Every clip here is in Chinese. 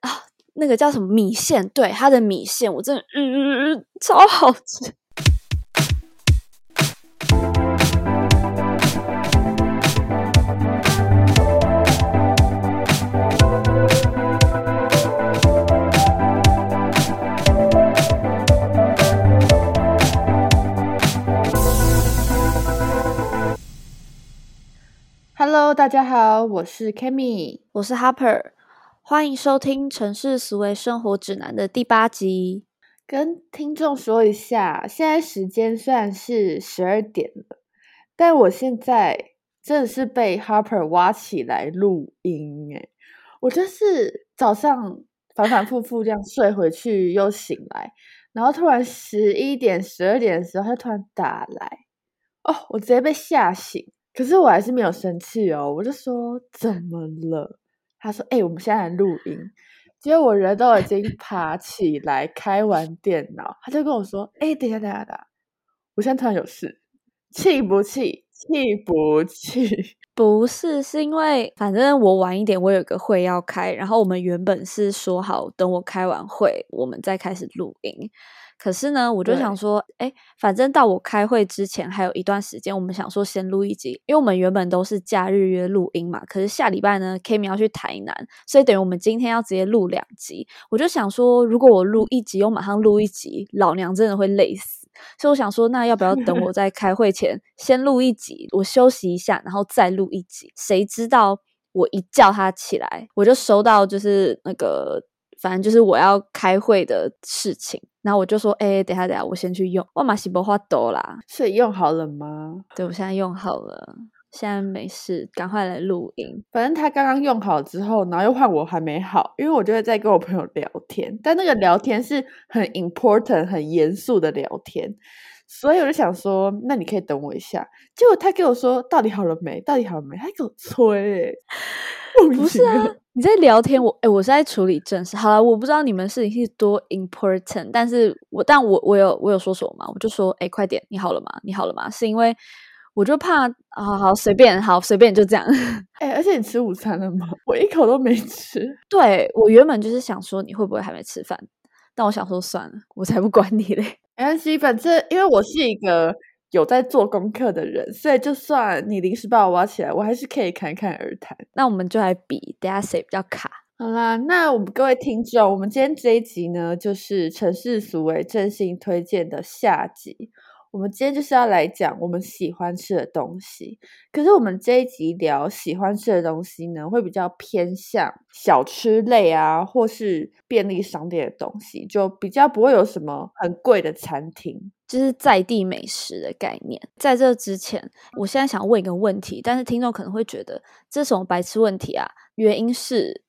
啊，那个叫什么米线？对，它的米线我真的，嗯超好吃。Hello，大家好，我是 Kimi，我是 Harper，欢迎收听《城市思维生活指南》的第八集。跟听众说一下，现在时间虽然是十二点了，但我现在真的是被 Harper 挖起来录音诶我就是早上反反复复这样睡回去又醒来，然后突然十一点、十二点的时候，他突然打来，哦，我直接被吓醒。可是我还是没有生气哦，我就说怎么了？他说：“哎，我们现在录音。”结果我人都已经 爬起来，开完电脑，他就跟我说：“哎，等一下，等下，等下，我现在突然有事，气不气？气不气？不是，是因为反正我晚一点，我有个会要开，然后我们原本是说好等我开完会，我们再开始录音。”可是呢，我就想说，哎，反正到我开会之前还有一段时间，我们想说先录一集，因为我们原本都是假日约录音嘛。可是下礼拜呢，Kimi 要去台南，所以等于我们今天要直接录两集。我就想说，如果我录一集又马上录一集，老娘真的会累死。所以我想说，那要不要等我 在开会前先录一集，我休息一下，然后再录一集？谁知道我一叫他起来，我就收到就是那个。反正就是我要开会的事情，然后我就说，哎，等下等下，我先去用。哇马西伯花多啦，所以用好了吗？对，我现在用好了，现在没事，赶快来录音。反正他刚刚用好之后，然后又换我还没好，因为我就会在跟我朋友聊天，但那个聊天是很 important、很严肃的聊天，所以我就想说，那你可以等我一下。结果他给我说，到底好了没？到底好了没？他给我催，不是啊。你在聊天，我哎，我是在处理正事。好了，我不知道你们事情是多 important，但是我但我我有我有说什么吗？我就说，哎，快点，你好了吗？你好了吗？是因为我就怕，好好随便，好随便就这样。哎，而且你吃午餐了吗？我一口都没吃。对我原本就是想说你会不会还没吃饭，但我想说算了，我才不管你嘞。没关系，反正因为我是一个。有在做功课的人，所以就算你临时把我挖起来，我还是可以侃侃而谈。那我们就来比，等下谁比较卡？好啦，那我们各位听众，我们今天这一集呢，就是城市俗为真心推荐的下集。我们今天就是要来讲我们喜欢吃的东西，可是我们这一集聊喜欢吃的东西呢，会比较偏向小吃类啊，或是便利商店的东西，就比较不会有什么很贵的餐厅，就是在地美食的概念。在这之前，我现在想问一个问题，但是听众可能会觉得这是什么白痴问题啊？原因是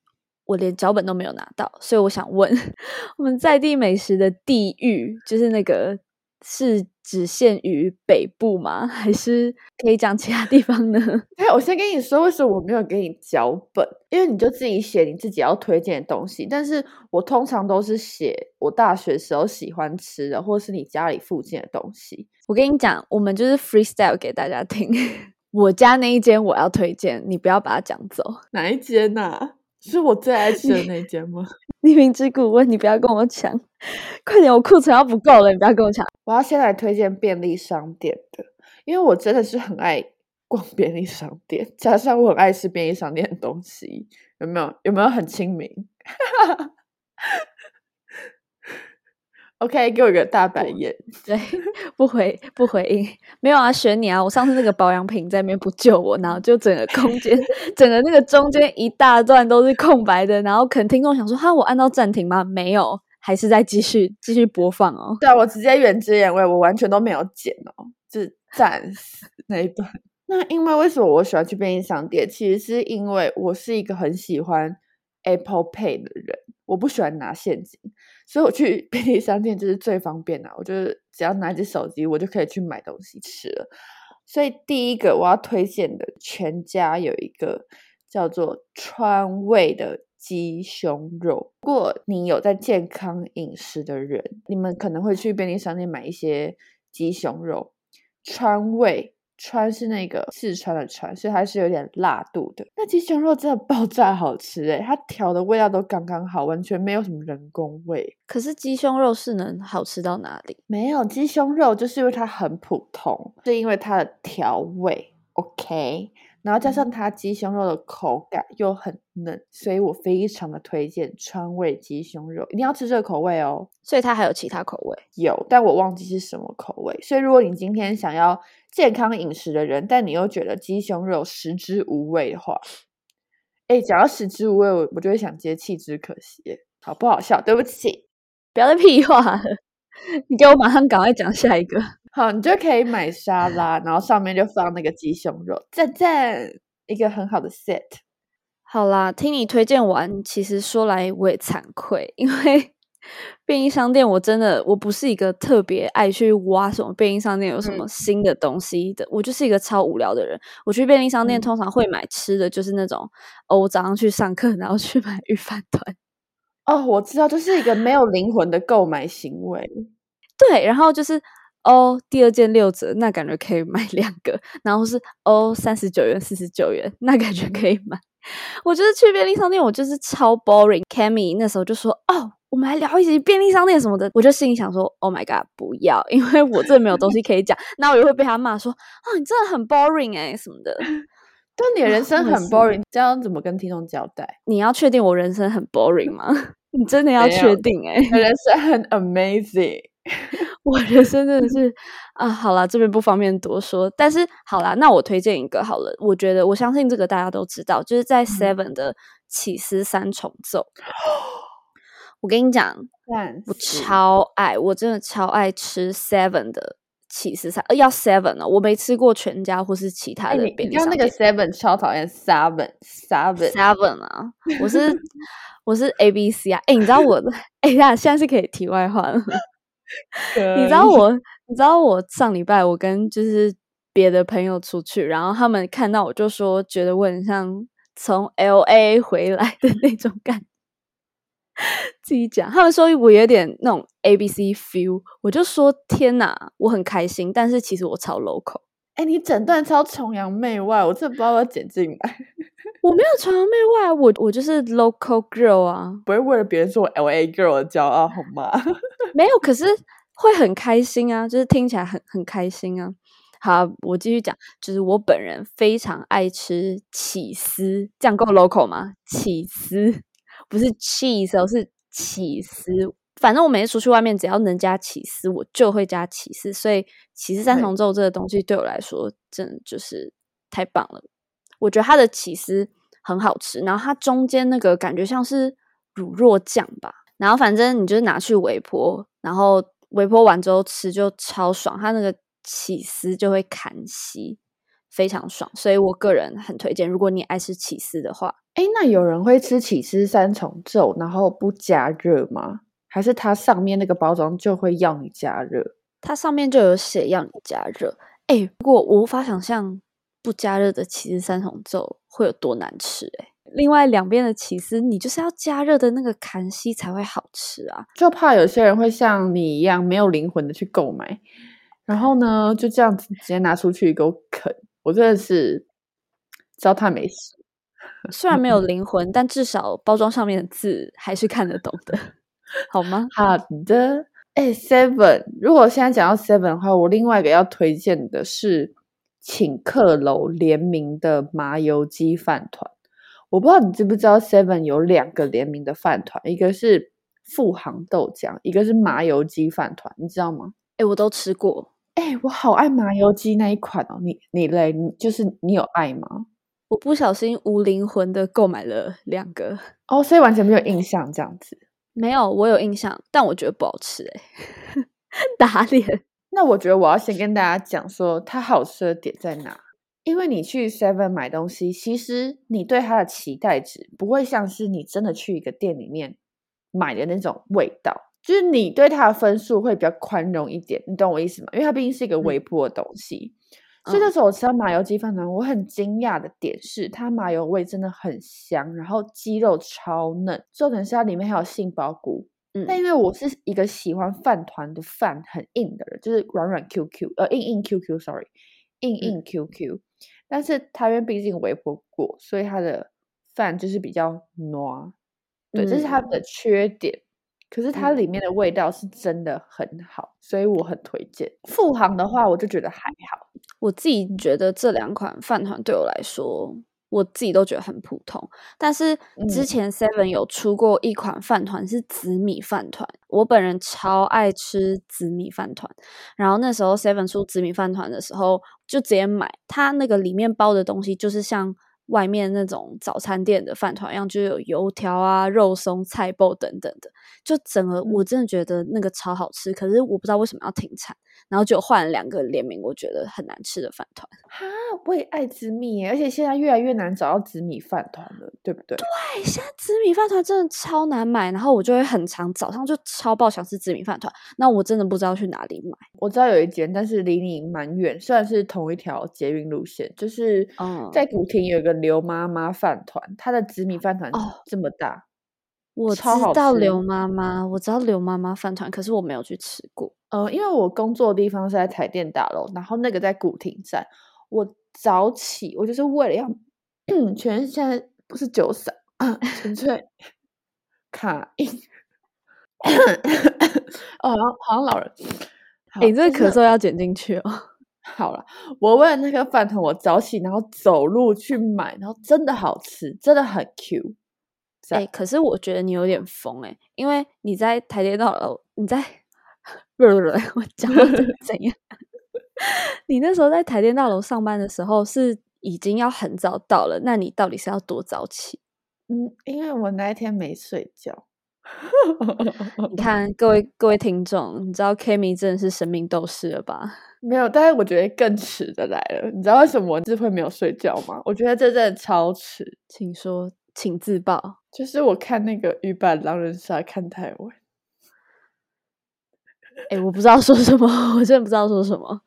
我连脚本都没有拿到，所以我想问，我们在地美食的地域，就是那个。是只限于北部吗？还是可以讲其他地方呢？哎，我先跟你说，为什么我没有给你脚本？因为你就自己写你自己要推荐的东西。但是我通常都是写我大学时候喜欢吃的，或是你家里附近的东西。我跟你讲，我们就是 freestyle 给大家听。我家那一间我要推荐，你不要把它讲走。哪一间呐？是我最爱吃的那间吗？你明知故问，你不要跟我抢，快点，我库存要不够了，你不要跟我抢。我要先来推荐便利商店的，因为我真的是很爱逛便利商店，加上我很爱吃便利商店的东西，有没有？有没有很亲民 ？OK，给我一个大白眼。对，不回不回应，没有啊，选你啊！我上次那个保养品在那边不救我，然后就整个空间，整个那个中间一大段都是空白的，然后可能听众想说，哈，我按到暂停吗？没有，还是在继续继续播放哦。对啊，我直接原汁原味，我完全都没有剪哦，就是暂时 那一段。那因为为什么我喜欢去便利商店？其实是因为我是一个很喜欢 Apple Pay 的人，我不喜欢拿现金。所以我去便利商店就是最方便的，我就是只要拿起手机，我就可以去买东西吃了。所以第一个我要推荐的，全家有一个叫做川味的鸡胸肉。如果你有在健康饮食的人，你们可能会去便利商店买一些鸡胸肉。川味川是那个四川的川，所以它是有点辣度的。那鸡胸肉真的爆炸好吃诶，它调的味道都刚刚好，完全没有什么人工味。可是鸡胸肉是能好吃到哪里？没有鸡胸肉，就是因为它很普通，是因为它的调味 OK。然后加上它鸡胸肉的口感又很嫩，所以我非常的推荐川味鸡胸肉，一定要吃这个口味哦。所以它还有其他口味？有，但我忘记是什么口味。所以如果你今天想要健康饮食的人，但你又觉得鸡胸肉食之无味的话，哎，讲到食之无味，我我就会想接弃之可惜，好不好笑？对不起，不要再屁话了，你给我马上赶快讲下一个。好，你就可以买沙拉，然后上面就放那个鸡胸肉，赞赞，一个很好的 set。好啦，听你推荐完，其实说来我也惭愧，因为 便利商店我真的我不是一个特别爱去挖什么便利商店有什么新的东西的，我就是一个超无聊的人。我去便利商店通常会买吃的，就是那种哦，我早上去上课，然后去买鱼饭团。哦，我知道，就是一个没有灵魂的购买行为。对，然后就是。哦，第二件六折，那感觉可以买两个。然后是哦，三十九元、四十九元，那感觉可以买。我觉得去便利商店，我就是超 boring。Cammy 那时候就说：“哦，我们来聊一集便利商店什么的。”我就心里想说：“Oh my god，不要，因为我这没有东西可以讲。”那我又会被他骂说：“啊，你真的很 boring 哎，什么的。”但你的人生很 boring，这样怎么跟听众交代？你要确定我人生很 boring 吗？你真的要确定哎？人生很 amazing。我人生真的是啊，好啦，这边不方便多说。但是好啦，那我推荐一个好了。我觉得我相信这个大家都知道，就是在 Seven 的起司三重奏。我跟你讲，我超爱，我真的超爱吃 Seven 的起司三，呃，要 Seven 哦，我没吃过全家或是其他的便利商店。那个 Seven 超讨厌 Seven，Seven，Seven 啊！我是我是 A B C 啊！哎，你知道我的？哎呀，现在是可以题外话了。你知道我，你知道我上礼拜我跟就是别的朋友出去，然后他们看到我就说，觉得我很像从 L A 回来的那种感。自己讲，他们说我有点那种 A B C feel，我就说天哪，我很开心，但是其实我超 local。哎，你整段超崇洋媚外，我真的不知道要剪进来。我没有崇洋媚外，我我就是 local girl 啊，不会为了别人说我 L A girl 的骄傲好吗？没有，可是会很开心啊，就是听起来很很开心啊。好，我继续讲，就是我本人非常爱吃起司，这样够 local 吗？起司不是 cheese，是起司。反正我每次出去外面，只要能加起司，我就会加起司。所以起司三重奏这个东西对我来说，真的就是太棒了。我觉得它的起司很好吃，然后它中间那个感觉像是乳酪酱吧。然后反正你就是拿去微波，然后微波完之后吃就超爽，它那个起司就会砍稀，非常爽。所以我个人很推荐，如果你爱吃起司的话。哎，那有人会吃起司三重奏，然后不加热吗？还是它上面那个包装就会要你加热？它上面就有写要你加热。哎，不过我无法想象不加热的起司三重奏会有多难吃。哎，另外两边的起司你就是要加热的那个砍西才会好吃啊。就怕有些人会像你一样没有灵魂的去购买，然后呢就这样子直接拿出去给我啃。我真的是糟蹋美食。虽然没有灵魂，但至少包装上面的字还是看得懂的。好吗？好的。哎，Seven，如果现在讲到 Seven 的话，我另外一个要推荐的是请客楼联名的麻油鸡饭团。我不知道你知不知道，Seven 有两个联名的饭团，一个是富航豆浆，一个是麻油鸡饭团，你知道吗？哎，我都吃过。哎，我好爱麻油鸡那一款哦。你你嘞？你就是你有爱吗？我不小心无灵魂的购买了两个哦，所以完全没有印象这样子。没有，我有印象，但我觉得不好吃哎，打脸。那我觉得我要先跟大家讲说，它好吃的点在哪？因为你去 Seven 买东西，其实你对它的期待值不会像是你真的去一个店里面买的那种味道，就是你对它的分数会比较宽容一点，你懂我意思吗？因为它毕竟是一个微波的东西。所以那时候我吃到麻油鸡饭团，我很惊讶的点是，它麻油味真的很香，然后鸡肉超嫩，重点是它里面还有杏鲍菇。嗯，但因为我是一个喜欢饭团的饭很硬的人，就是软软 Q Q，呃，硬硬 Q Q，sorry，硬硬 QQ，但是它因为毕竟微波过，所以它的饭就是比较糯，对，这是它的缺点。可是它里面的味道是真的很好，所以我很推荐。富航的话，我就觉得还好。我自己觉得这两款饭团对我来说，我自己都觉得很普通。但是之前 Seven 有出过一款饭团是紫米饭团，我本人超爱吃紫米饭团。然后那时候 Seven 出紫米饭团的时候，就直接买。它那个里面包的东西就是像。外面那种早餐店的饭团一样，就有油条啊、肉松、菜包等等的，就整个我真的觉得那个超好吃。可是我不知道为什么要停产，然后就换了两个联名，我觉得很难吃的饭团。哈，我也爱紫米，而且现在越来越难找到紫米饭团了，对不对？对，现在紫米饭团真的超难买，然后我就会很常早上就超爆想吃紫米饭团，那我真的不知道去哪里买。我知道有一间，但是离你蛮远，虽然是同一条捷运路线，就是在古亭有一个。刘妈妈饭团，它的紫米饭团这么大，我知道刘妈妈，我知道刘妈妈饭团，可是我没有去吃过。呃，因为我工作的地方是在台电大楼，然后那个在古亭站。我早起，我就是为了要，全现在不是九散，纯粹 卡音。哦，好像好像老人，你这个咳嗽要剪进去哦。好了，我为了那个饭团，我早起然后走路去买，然后真的好吃，真的很 Q。哎，可是我觉得你有点疯哎，因为你在台电大楼，你在不不不，我讲怎样？你那时候在台电大楼上班的时候是已经要很早到了，那你到底是要多早起？嗯，因为我那一天没睡觉。你看，各位各位听众，你知道 Kimi 真的是神明斗士了吧？没有，但是我觉得更迟的来了。你知道为什么我会没有睡觉吗？我觉得这真的超迟。请说，请自爆。就是我看那个《鱼版狼人杀》看太晚。哎，我不知道说什么，我真的不知道说什么。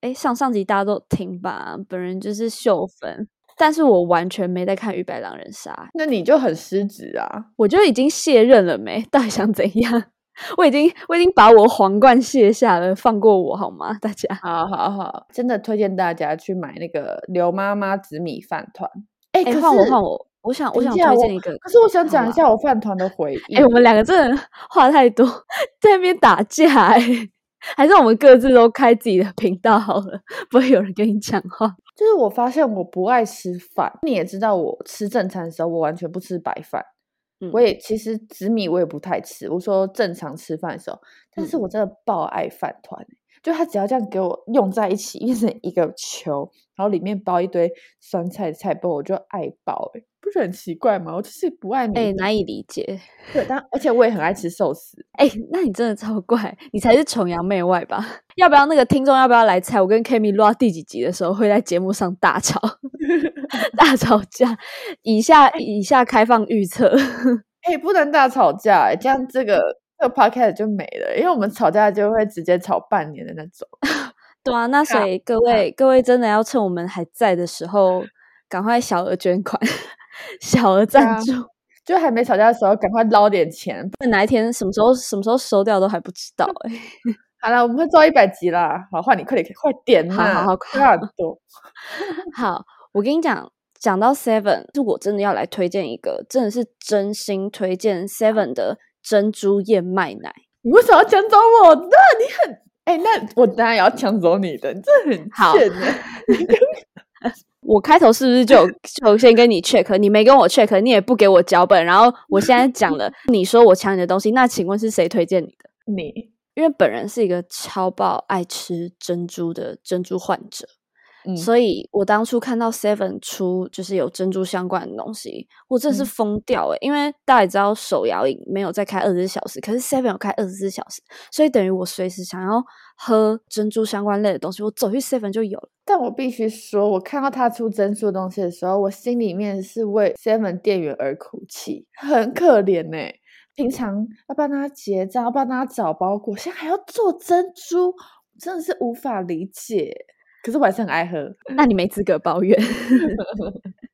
哎，上上集大家都听吧，本人就是秀粉，但是我完全没在看《鱼白狼人杀》。那你就很失职啊！我就已经卸任了没？到底想怎样？我已经我已经把我皇冠卸下了，放过我好吗？大家，好好好，真的推荐大家去买那个刘妈妈紫米饭团。哎，换我换我，我想我想推荐一个，可是我想讲一下我饭团的回忆。哎，我们两个真的 话太多，在那边打架，哎，还是我们各自都开自己的频道好了，不会有人跟你讲话。就是我发现我不爱吃饭，你也知道，我吃正餐的时候，我完全不吃白饭。我也其实紫米我也不太吃，我说正常吃饭的时候，但是我真的爆爱饭团，就他只要这样给我用在一起，变成一个球，然后里面包一堆酸菜菜包，我就爱爆哎。不是很奇怪吗？我就是不爱哎，难以理解。对，但而且我也很爱吃寿司。哎，那你真的超怪，你才是崇洋媚外吧？要不要那个听众要不要来猜？我跟 Kimi 录到第几集的时候会在节目上大吵 大吵架？以下以下开放预测。哎，不能大吵架，这样这个这个 podcast 就没了，因为我们吵架就会直接吵半年的那种。对啊，那所以各位各位真的要趁我们还在的时候，赶快小额捐款。小额赞助，就还没吵架的时候，赶快捞点钱。不然哪一天什么时候什么时候收掉都还不知道哎。好了，我们会做一百集啦。好，换你快点，快点好好好，快很多。好，我跟你讲，讲到 Seven，是我真的要来推荐一个，真的是真心推荐 Seven 的珍珠燕麦奶。你为什么要抢走我？的你很哎，那我当然也要抢走你的，你这很贱呢。我开头是不是就 就先跟你 check？你没跟我 check，你也不给我脚本，然后我现在讲了，你说我抢你的东西，那请问是谁推荐你的？你，因为本人是一个超爆爱吃珍珠的珍珠患者。所以我当初看到 Seven 出就是有珍珠相关的东西，我真的是疯掉诶，因为大家也知道手摇饮没有再开二十四小时，可是 Seven 有开二十四小时，所以等于我随时想要喝珍珠相关类的东西，我走去 Seven 就有了。但我必须说，我看到他出珍珠的东西的时候，我心里面是为 Seven 店员而哭泣，很可怜呢。平常要帮他结账，要帮他找包裹，现在还要做珍珠，真的是无法理解。可是我还是很爱喝，那你没资格抱怨。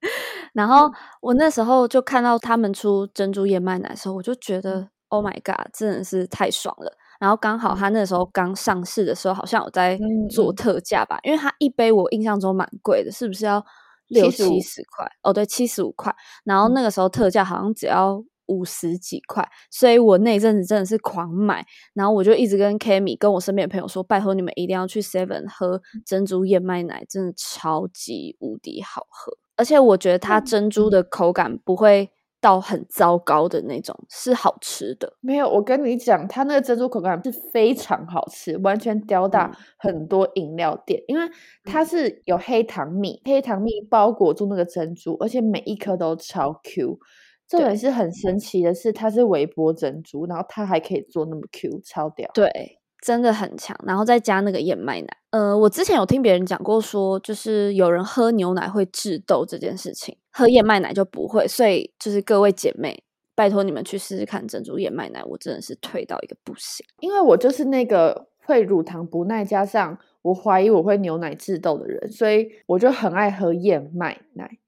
然后我那时候就看到他们出珍珠燕麦奶的时候，我就觉得 Oh my God，真的是太爽了！然后刚好他那时候刚上市的时候，好像有在做嗯特价吧，因为它一杯我印象中蛮贵的，是不是要六七十块？哦，对，七十五块。然后嗯那个时候特价好像只要五十几块，所以我那一阵子真的是狂买。然后我就一直跟 Kami 跟我身边的朋友说，拜托你们一定要去 Seven 喝嗯珍珠燕麦奶，真的超级无敌好喝。而且我觉得它嗯珍珠的口感不会到很糟糕的那种，是好吃的。没有，我跟你讲，它那个珍珠口感是非常好吃，完全吊打嗯很多饮料店，因为它是有黑糖蜜，黑糖蜜包裹住那个珍珠，而且每一颗都超 Q。重点是很神奇的是，它是微波珍珠，然后它还可以做那么 Q，超屌。对，真的很强。然后再加那个燕麦奶。呃，我之前有听别人讲过说，就是有人喝牛奶会致痘这件事情，喝燕麦奶就不会。所以就是各位姐妹，拜托你们去试试看珍珠燕麦奶，我真的是推到一个不行。因为我就是那个会乳糖不耐，加上我怀疑我会牛奶致痘的人，所以我就很爱喝燕麦奶。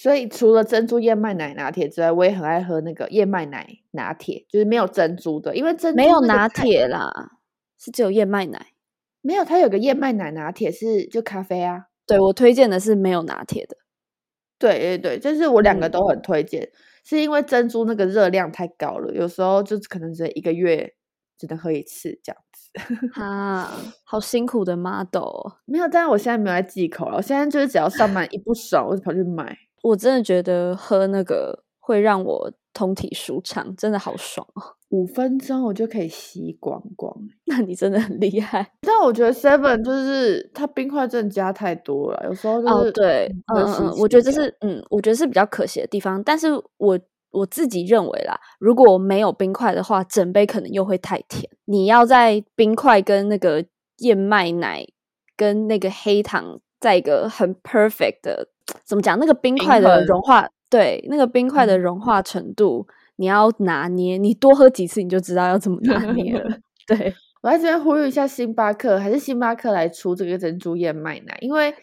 所以除了珍珠燕麦奶拿铁之外，我也很爱喝那个燕麦奶拿铁，就是没有珍珠的，因为珍珠没有拿铁啦，是只有燕麦奶。没有，它有个燕麦奶拿铁是就咖啡啊。对我推荐的是没有拿铁的。对对对，就是我两个嗯都很推荐，是因为珍珠那个热量太高了，有时候就可能只一个月只能喝一次这样子。啊，好辛苦的 model 哦。没有，但是我现在没有在忌口了，我现在就是只要上班一不爽，我就跑去买。我真的觉得喝那个会让我通体舒畅，真的好爽哦。五分钟我就可以吸光光。那你真的很厉害但我觉得 Seven 就是它冰块真的加太多了，有时候就哦。是对，嗯嗯嗯，我觉得这是嗯，我觉得是比较可惜的地方。但是我我自己认为啦，如果没有冰块的话，整杯可能又会太甜。你要在冰块跟那个燕麦奶跟那个黑糖在一个很 perfect 的怎么讲？那个冰平块的融化，对，那个冰块的嗯融化程度，你要拿捏，你多喝几次你就知道要怎么拿捏了。对，我在这边呼吁一下星巴克，还是星巴克来出这个珍珠燕麦奶，因为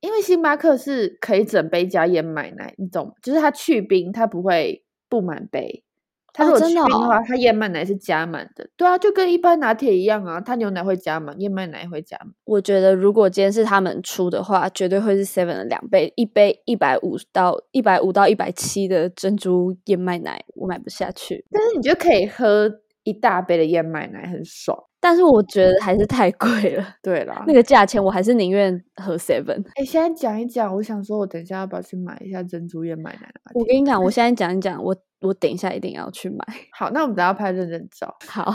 因为星巴克是可以整杯加燕麦奶，你懂吗？就是它去冰，它不会不满杯。它如果哦真的去冰的话，哦它燕麦奶是加满的。对啊，就跟一般拿铁一样啊，它牛奶会加满，燕麦奶也会加满。我觉得如果今天是他们出的话，绝对会是 Seven 的两倍，一杯一百五到一百五到一百七的珍珠燕麦奶，我买不下去。但是你就可以喝一大杯的燕麦奶，很爽。但是我觉得还是太贵了，对啦，那个价钱我还是宁愿喝 Seven。哎，现在讲一讲，我想说，我等一下要不要去买一下珍珠燕麦奶？我跟你讲，我 现在讲一讲，我我等一下一定要去买。好，那我们等一下拍认真照。好，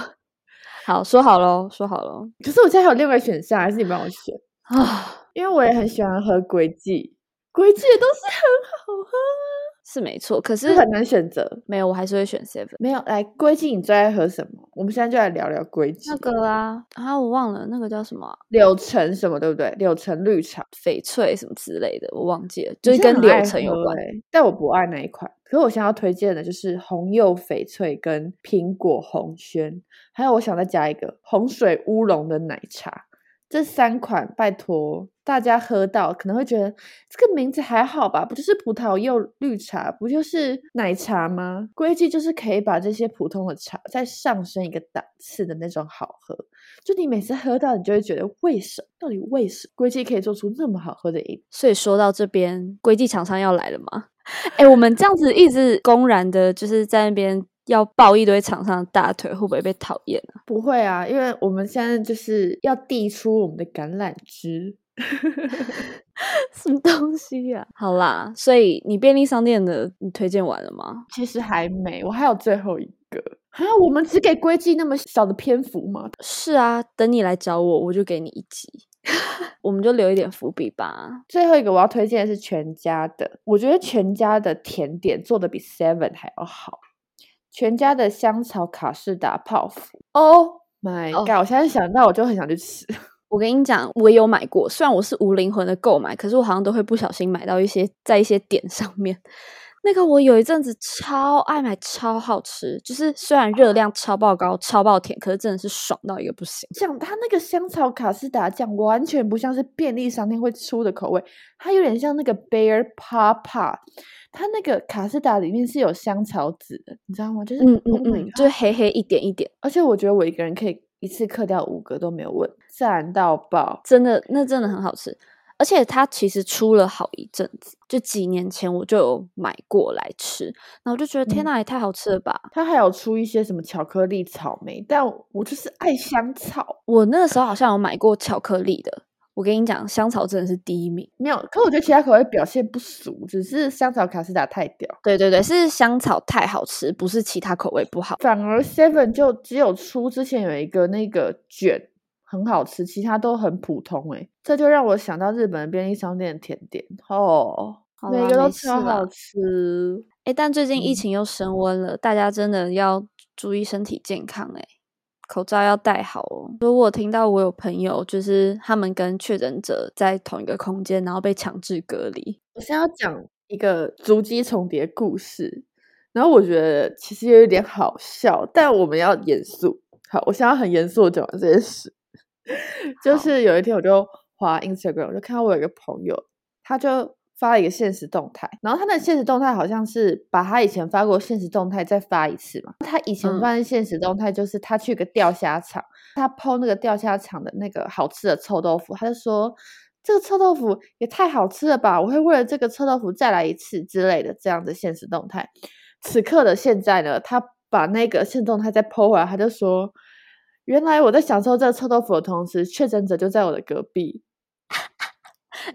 好，说好喽，说好喽。可是我现在还有另外选项，还是你帮我选？啊，因为我也很喜欢喝龟记，龟记的东西很好喝啊，是没错，可是是很难选择。没有，我还是会选 Seven。没有，来龟记，你最爱喝什么？我们现在就来聊聊龟记。那个啊，啊，我忘了那个叫什么啊、柳橙什么，对不对？柳橙绿茶，翡翠什么之类的，我忘记了，就是跟柳橙有关。欸但我不爱那一款。可是我现在要推荐的就是红柚翡翠跟苹果红轩，还有我想再加一个红水乌龙的奶茶。这三款，拜托大家喝到可能会觉得这个名字还好吧？不就是葡萄柚绿茶，不就是奶茶吗？龟记就是可以把这些普通的茶再上升一个档次的那种好喝。就你每次喝到，你就会觉得为什么？到底为什么龟记可以做出那么好喝的饮？所以说到这边，国际厂商要来了吗？哎，我们这样子一直公然的，就是在那边要抱一堆厂商的大腿，会不会被讨厌啊？不会啊，因为我们现在就是要递出我们的橄榄枝。什么东西呀、好啦，所以你便利商店的你推荐完了吗？其实还没，我还有最后一个啊！我们只给规矩那么小的篇幅吗？是啊，等你来找我，我就给你一集，我们就留一点伏笔吧。最后一个我要推荐的是全家的，我觉得全家的甜点做的比 Seven 还要好。全家的香草卡士达泡芙，Oh my 哦 god！、我现在想到我就很想去吃。我跟你讲，我也有买过，虽然我是无灵魂的购买，可是我好像都会不小心买到一些在一些点上面。那个我有一阵子超爱买，超好吃，就是虽然热量超爆高、超爆甜，可是真的是爽到一个不行。像它那个香草卡士达酱完全不像是便利商店会出的口味，它有点像那个 Bear Papa，它那个卡士达里面是有香草籽的，你知道吗？就是嗯嗯 Oh 嗯就是黑黑一点一点。而且我觉得我一个人可以一次嗑掉五个都没有问，赞到爆！真的，那真的很好吃。而且它其实出了好一阵子，就几年前我就有买过来吃，然后我就觉得天哪，也太好吃了吧！它还有出一些什么巧克力、草莓，但我就是爱香草。我那个时候好像有买过巧克力的。我跟你讲，香草真的是第一名。没有，可我觉得其他口味表现不俗，只是香草卡斯达太屌。对对对，是香草太好吃，不是其他口味不好。反而 Seven 就只有出之前有一个那个卷。很好吃，其他都很普通哎，这就让我想到日本便利商店的甜点哦，每个都超好吃哎。但最近疫情又升温了，大家真的要注意身体健康哎，口罩要戴好哦。如果听到我有朋友就是他们跟确诊者在同一个空间，然后被强制隔离，我现在要讲一个足迹重叠故事，然后我觉得其实有点好笑，但我们要严肃。好，我现在很严肃的讲完这件事。就是有一天，我就滑 Instagram，我就看到我有一个朋友，他就发了一个现实动态，然后他的现实动态好像是把他以前发过现实动态再发一次嘛。他以前发的现实动态就是他去个钓虾场，他剖那个钓虾场的那个好吃的臭豆腐，他就说这个臭豆腐也太好吃了吧，我会为了这个臭豆腐再来一次之类的这样的现实动态。此刻的现在呢，他把那个现动态再剖回来，他就说。原来我在享受这个臭豆腐的同时，确诊者就在我的隔壁。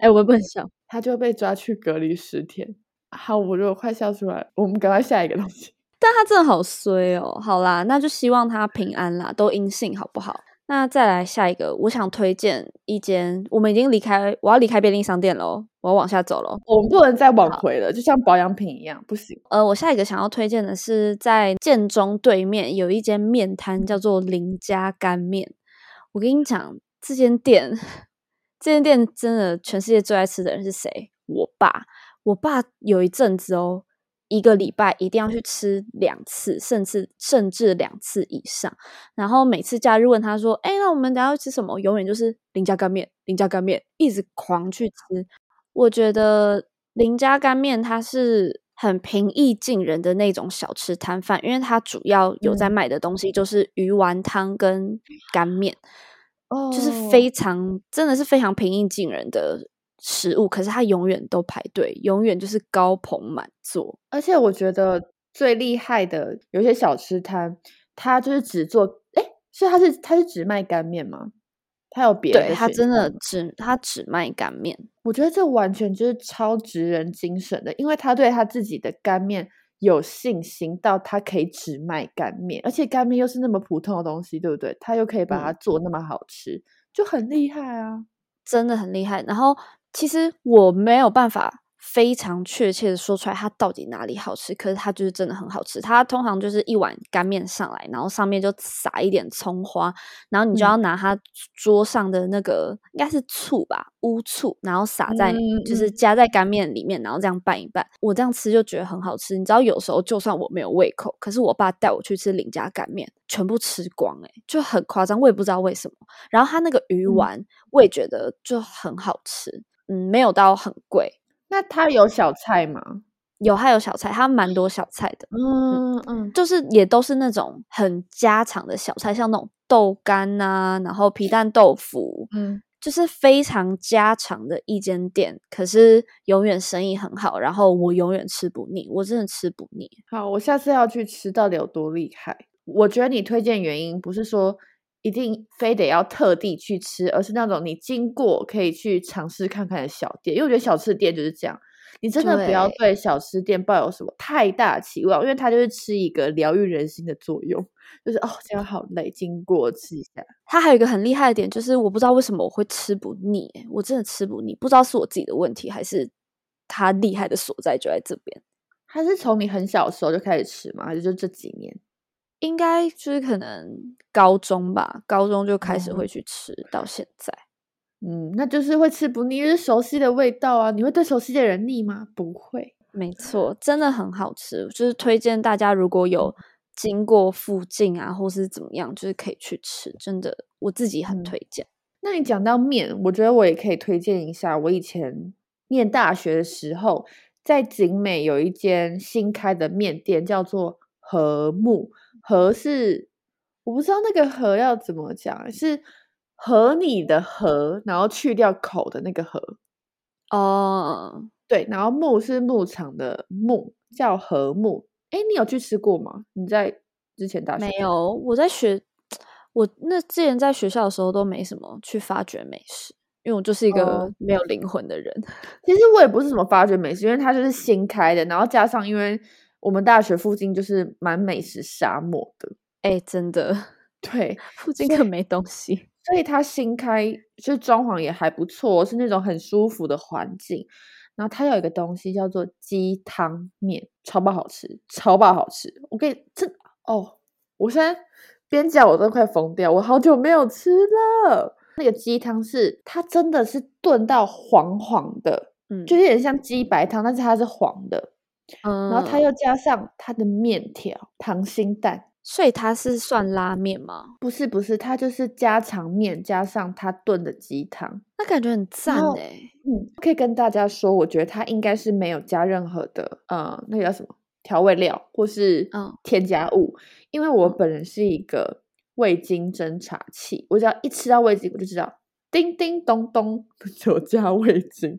哎，我不能笑，他就被抓去隔离十天。好，我如果快笑出来，我们赶快下一个东西。但他真的好衰哦。好啦，那就希望他平安啦，都阴性，好不好？那再来下一个，我想推荐一间，我们已经离开，我要离开便利商店喽，我要往下走喽，我们不能再往回了，就像保养品一样，不行。呃，我下一个想要推荐的是在建中对面有一间面摊，叫做林家干面。我跟你讲，这间店，这间店真的全世界最爱吃的人是谁？我爸，我爸有一阵子哦。一个礼拜一定要去吃两次，甚至甚至两次以上。然后每次假日问他说：“哎，那我们等下要吃什么？”永远就是林家干面，林家干面，一直狂去吃。我觉得林家干面它是很平易近人的那种小吃摊贩，因为它主要有在卖的东西就是鱼丸汤跟干面，哦，就是非常真的是非常平易近人的。食物，可是它永远都排队，永远就是高朋满座。而且我觉得最厉害的，有些小吃摊，它就是只做，哎，所以它是它是只卖干面吗？它有别的？对，它真的只它只卖干面。我觉得这完全就是超职人精神的，因为他对他自己的干面有信心，到他可以只卖干面，而且干面又是那么普通的东西，对不对？他又可以把它做那么好吃，就很厉害啊，真的很厉害。然后。其实我没有办法非常确切的说出来它到底哪里好吃，可是它就是真的很好吃。它通常就是一碗干面上来，然后上面就撒一点葱花，然后你就要拿它桌上的那个应该是醋吧，乌醋，然后撒在就是加在干面里面，然后这样拌一拌。我这样吃就觉得很好吃。你知道有时候就算我没有胃口，可是我爸带我去吃林家干面，全部吃光，诶就很夸张，我也不知道为什么。然后他那个鱼丸，我也觉得就很好吃。嗯，没有到很贵。那它有小菜吗？有，它有小菜，它蛮多小菜的。嗯嗯，就是也都是那种很家常的小菜，像那种豆干呐，然后皮蛋豆腐，嗯，就是非常家常的一间店。可是永远生意很好，然后我永远吃不腻，我真的吃不腻。好，我下次要去吃，到底有多厉害？我觉得你推荐原因不是说。一定非得要特地去吃，而是那种你经过可以去尝试看看的小店。因为我觉得小吃店就是这样，你真的不要对小吃店抱有什么太大期望，因为它就是吃一个疗愈人心的作用。就是哦，这样好累，经过吃一下。它还有一个很厉害的点，就是我不知道为什么我会吃不腻，我真的吃不腻，不知道是我自己的问题，还是它厉害的所在就在这边。它是从你很小的时候就开始吃吗？还是就这几年？应该就是可能高中吧，高中就开始会去吃到现在，嗯，那就是会吃不腻，是熟悉的味道啊。你会对熟悉的人腻吗？不会，没错，真的很好吃，就是推荐大家如果有经过附近啊，或是怎么样，就是可以去吃，真的，我自己很推荐。那你讲到面，我觉得我也可以推荐一下，我以前念大学的时候，在景美有一间新开的面店，叫做和睦。和是，我不知道那个河要怎么讲，是和你的和，然后去掉口的那个和。哦，对，然后牧是牧场的牧，叫和牧。哎，你有去吃过吗？你在之前大学没有？我在学，我那之前在学校的时候都没什么去发掘美食，因为我就是一个没有灵魂的人。其实我也不是什么发掘美食，因为它就是新开的，然后加上因为我们大学附近就是蛮美食沙漠的。哎，真的，对，附近可没东西。所以它新开，就是装潢也还不错，是那种很舒服的环境。然后它有一个东西叫做鸡汤面，超爆好吃，超爆好吃。我给你这哦，我现在边讲我都快疯掉，我好久没有吃了。那个鸡汤是它真的是炖到黄黄的，嗯，就有点像鸡白汤，但是它是黄的。嗯，然后它又加上它的面条、溏心蛋。所以它是算拉面吗？不是，不是，它就是家常面加上它炖的鸡汤，那感觉很赞哎。嗯，可以跟大家说，我觉得它应该是没有加任何的呃，那个叫什么调味料或是添加物，因为我本人是一个味精侦查器，我只要一吃到味精，我就知道叮叮咚咚 就加味精。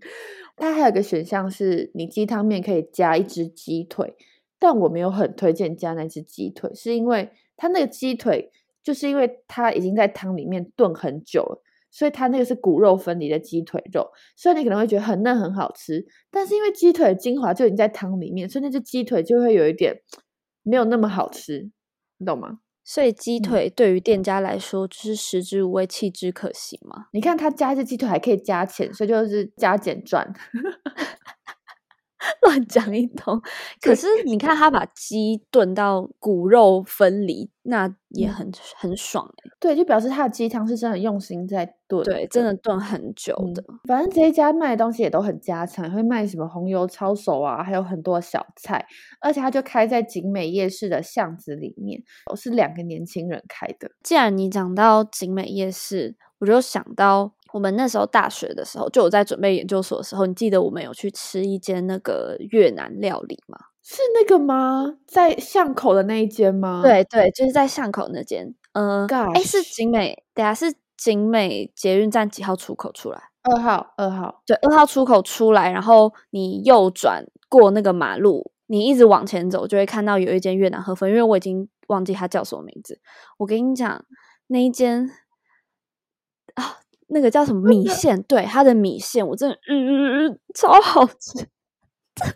它还有个选项是，你鸡汤面可以加一只鸡腿。但我没有很推荐加那只鸡腿，是因为它那个鸡腿，就是因为它已经在汤里面炖很久了，所以它那个是骨肉分离的鸡腿肉，所以你可能会觉得很嫩很好吃，但是因为鸡腿的精华就已经在汤里面，所以那只鸡腿就会有一点没有那么好吃，你懂吗？所以鸡腿对于店家来说就是食之无味，弃之可惜嘛。你看他加一只鸡腿还可以加钱，所以就是加减赚。乱讲一通，可是你看他把鸡炖到骨肉分离，那也很很爽哎。对，就表示他的鸡汤是真的用心在炖，对，真的炖很久的。反正这一家卖的东西也都很家常，会卖什么红油抄手啊，还有很多小菜，而且他就开在景美夜市的巷子里面，是两个年轻人开的。既然你讲到景美夜市，我就想到。我们那时候大学的时候，就我在准备研究所的时候，你记得我们有去吃一间那个越南料理吗？是那个吗？在巷口的那一间吗？对对，就是在巷口那间。嗯，哎，是景美，等下是景美捷运站几号出口出来？二号，二号。对，二号出口出来，然后你右转过那个马路，你一直往前走，就会看到有一间越南河粉。因为我已经忘记它叫什么名字。我跟你讲，那一间啊。那个叫什么米线？对，它的米线我真的，嗯嗯嗯，超好吃，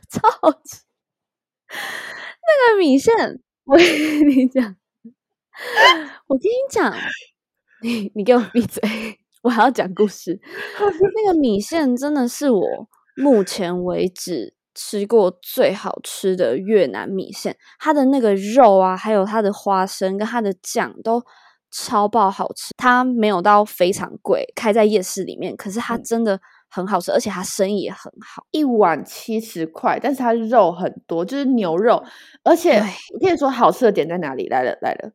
超好吃。那个米线，我跟你讲，我跟你讲，你你给我闭嘴，我还要讲故事。那个米线真的是我目前为止吃过最好吃的越南米线，它的那个肉啊，还有它的花生跟它的酱都。超爆好吃，它没有到非常贵，开在夜市里面，可是它真的很好吃，而且它生意也很好，一碗七十块，但是它肉很多，就是牛肉，而且我跟你说好吃的点在哪里？来了来了，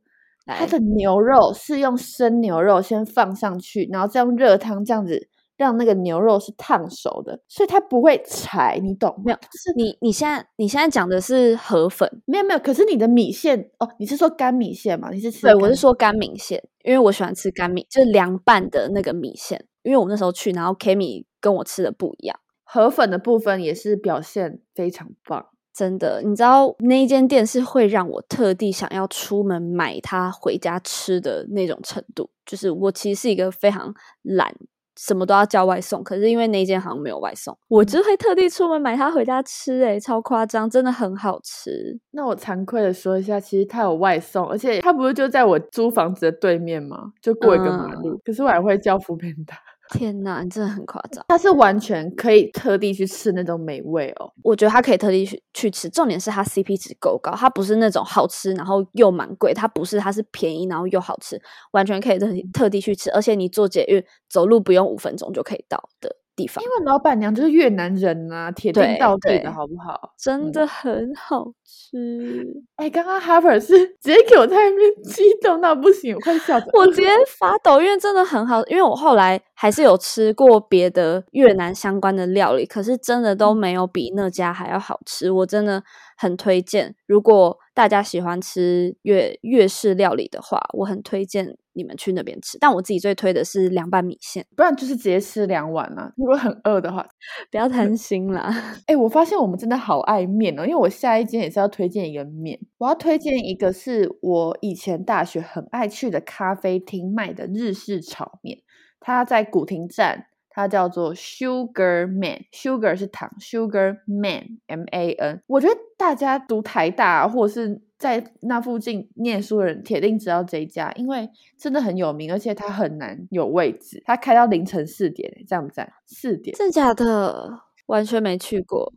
它的牛肉是用生牛肉先放上去，然后再用热汤这样子。让那个牛肉是烫熟的，所以它不会柴，你懂没有？就是你你现在你现在讲的是河粉，没有没有。可是你的米线哦，你是说干米线吗？你是吃？对，我是说干米线，因为我喜欢吃干米，就是凉拌的那个米线。因为我那时候去，然后 Kimi 跟我吃的不一样，河粉的部分也是表现非常棒，真的。你知道那一间店是会让我特地想要出门买它回家吃的那种程度，就是我其实是一个非常懒。什么都要叫外送，可是因为那间好像没有外送，我就会特地出门买它回家吃，诶超夸张，真的很好吃。那我惭愧的说一下，其实它有外送，而且它不是就在我租房子的对面吗？就过一个马路，可是我还会叫福平达。天哪，你真的很夸张！他是完全可以特地去吃那种美味哦。我觉得他可以特地去去吃，重点是他 CP 值够高，他不是那种好吃然后又蛮贵，他不是，他是便宜然后又好吃，完全可以特特地去吃，而且你坐捷运走路不用五分钟就可以到的。地方，因为老板娘就是越南人呐，铁定到底的好不好？真的很好吃。哎，刚刚 Harper 是 直接给我在那边激动到不行，我快笑死。我直接发抖，因为真的很好。因为我后来还是有吃过别的越南相关的料理，可是真的都没有比那家还要好吃。我真的很推荐，如果大家喜欢吃粤粤式料理的话，我很推荐你们去那边吃。但我自己最推的是凉拌米线，不然就是直接吃两碗啊。如果很饿的话，不要贪心啦。哎，我发现我们真的好爱面哦，因为我下一间也是要推荐一个面，我要推荐一个是我以前大学很爱去的咖啡厅卖的日式炒面，它在古亭站。它叫做 Sugar Man，Sugar 是糖，Sugar Man M A N。我觉得大家读台大或者是在那附近念书的人，铁定知道这一家，因为真的很有名，而且它很难有位置。它开到凌晨四点，赞不赞？四点？真的假的？完全没去过。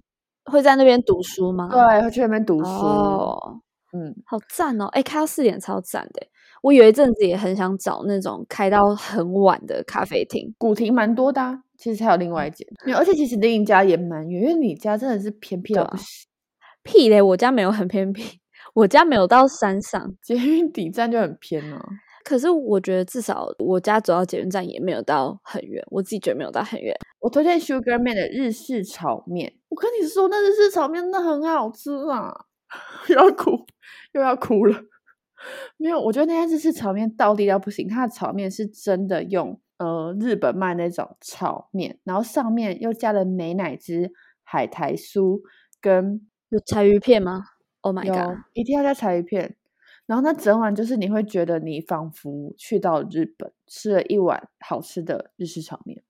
会在那边读书吗？对，会去那边读书。哦，嗯，好赞哦！哎，开到四点超赞的。我有一阵子也很想找那种开到很晚的咖啡厅，古亭蛮多的，其实还有另外一间，而且其实另一家也蛮远，因为你家真的是偏僻到不行。屁嘞，我家没有很偏僻，我家没有到山上，捷运底站就很偏了。可是我觉得至少我家走到捷运站也没有到很远，我自己觉得没有到很远。我推荐 Sugar Man 的日式炒面，我跟你说，那日式炒面真的很好吃啊！又要哭，又要哭了。没有，我觉得那家日式炒面到地到不行。它的炒面是真的用呃日本卖那种炒面，然后上面又加了美乃滋、海苔酥跟有柴鱼片吗？Oh my god！一定要加柴鱼片。然后那整碗就是你会觉得你仿佛去到日本吃了一碗好吃的日式炒面。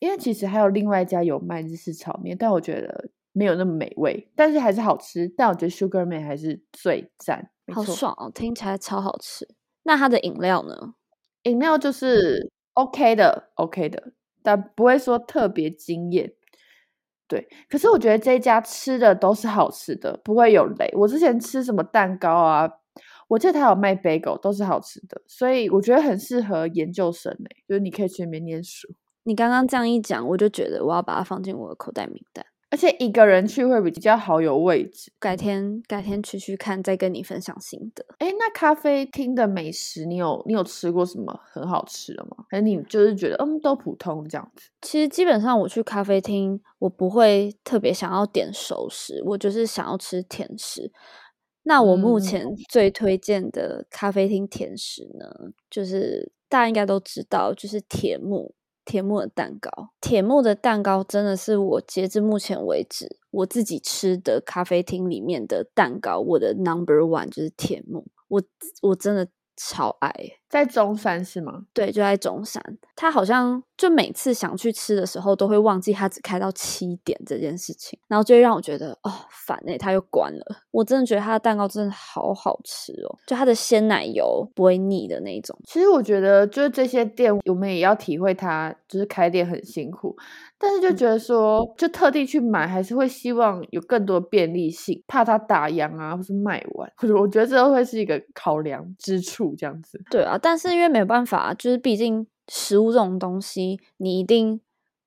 因为其实还有另外一家有卖日式炒面，但我觉得没有那么美味，但是还是好吃。但我觉得 Sugar Man 还是最赞。好爽哦，听起来超好吃。那它的饮料呢？饮料就是 OK 的，OK 的，但不会说特别惊艳。对，可是我觉得这一家吃的都是好吃的，不会有雷。我之前吃什么蛋糕啊，我记得他有卖 bagel，都是好吃的，所以我觉得很适合研究生诶，就是你可以去那边念书。你刚刚这样一讲，我就觉得我要把它放进我的口袋名单。而且一个人去会比较好有位置，改天改天去去看，再跟你分享心得。哎，那咖啡厅的美食，你有你有吃过什么很好吃的吗？还是你就是觉得嗯都普通这样子？其实基本上我去咖啡厅，我不会特别想要点熟食，我就是想要吃甜食。那我目前最推荐的咖啡厅甜食呢，就是大家应该都知道，就是铁木。铁木的蛋糕，铁木的蛋糕真的是我截至目前为止我自己吃的咖啡厅里面的蛋糕，我的 number one 就是铁木，我我真的。超爱在中山是吗？对，就在中山。他好像就每次想去吃的时候，都会忘记他只开到七点这件事情，然后就会让我觉得哦烦哎，他又关了。我真的觉得他的蛋糕真的好好吃哦，就他的鲜奶油不会腻的那种。其实我觉得就是这些店，我们也要体会他就是开店很辛苦。但是就觉得说，就特地去买，还是会希望有更多便利性，怕他打烊啊，或是卖完，或 者我觉得这都会是一个考量之处，这样子。对啊，但是因为没有办法，就是毕竟食物这种东西，你一定